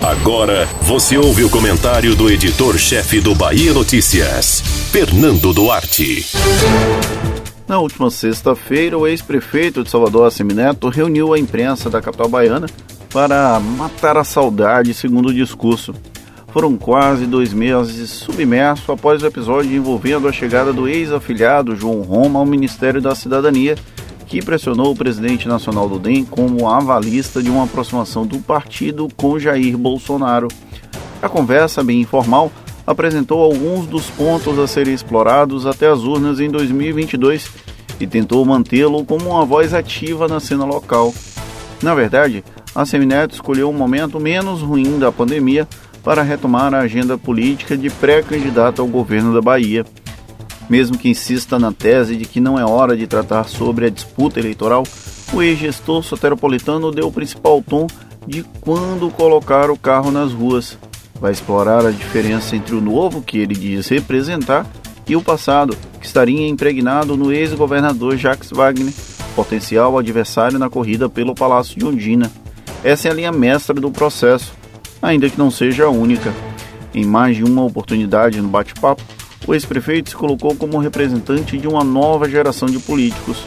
Agora você ouve o comentário do editor-chefe do Bahia Notícias, Fernando Duarte. Na última sexta-feira, o ex-prefeito de Salvador, Assemineto, reuniu a imprensa da capital baiana para matar a saudade, segundo o discurso. Foram quase dois meses submerso após o episódio envolvendo a chegada do ex-afiliado João Roma ao Ministério da Cidadania, que pressionou o presidente nacional do DEM como avalista de uma aproximação do partido com Jair Bolsonaro. A conversa, bem informal, apresentou alguns dos pontos a serem explorados até as urnas em 2022 e tentou mantê-lo como uma voz ativa na cena local. Na verdade, a Semineto escolheu um momento menos ruim da pandemia para retomar a agenda política de pré-candidato ao governo da Bahia. Mesmo que insista na tese de que não é hora de tratar sobre a disputa eleitoral, o ex-gestor soteropolitano deu o principal tom de quando colocar o carro nas ruas. Vai explorar a diferença entre o novo que ele diz representar e o passado, que estaria impregnado no ex-governador Jacques Wagner, potencial adversário na corrida pelo Palácio de Ondina. Essa é a linha mestra do processo ainda que não seja a única. Em mais de uma oportunidade no bate-papo, o ex-prefeito se colocou como representante de uma nova geração de políticos.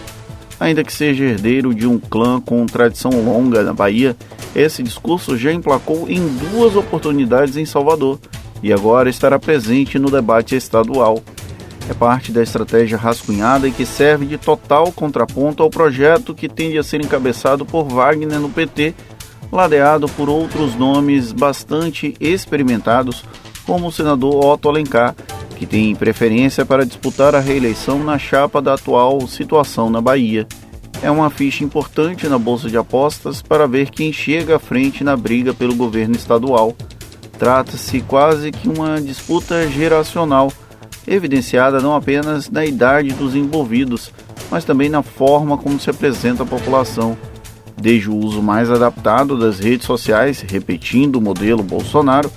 Ainda que seja herdeiro de um clã com tradição longa na Bahia, esse discurso já emplacou em duas oportunidades em Salvador e agora estará presente no debate estadual. É parte da estratégia rascunhada e que serve de total contraponto ao projeto que tende a ser encabeçado por Wagner no PT ladeado por outros nomes bastante experimentados, como o senador Otto Alencar, que tem preferência para disputar a reeleição na chapa da atual situação na Bahia. É uma ficha importante na bolsa de apostas para ver quem chega à frente na briga pelo governo estadual. Trata-se quase que uma disputa geracional, evidenciada não apenas na idade dos envolvidos, mas também na forma como se apresenta a população desde o uso mais adaptado das redes sociais, repetindo o modelo Bolsonaro,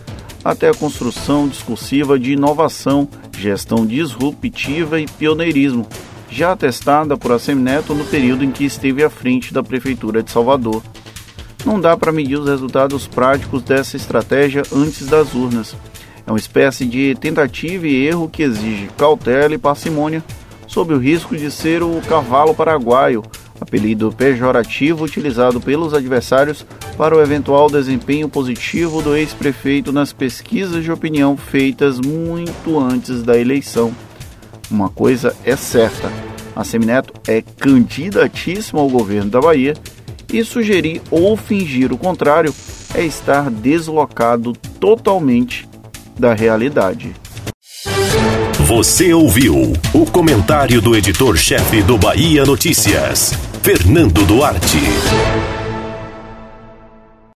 até a construção discursiva de inovação, gestão disruptiva e pioneirismo, já atestada por Assemineto no período em que esteve à frente da Prefeitura de Salvador. Não dá para medir os resultados práticos dessa estratégia antes das urnas. É uma espécie de tentativa e erro que exige cautela e parcimônia, sob o risco de ser o cavalo paraguaio, apelido pejorativo utilizado pelos adversários para o eventual desempenho positivo do ex-prefeito nas pesquisas de opinião feitas muito antes da eleição. Uma coisa é certa: a Semineto é candidatíssima ao governo da Bahia e sugerir ou fingir o contrário é estar deslocado totalmente da realidade. Você ouviu o comentário do editor-chefe do Bahia Notícias, Fernando Duarte.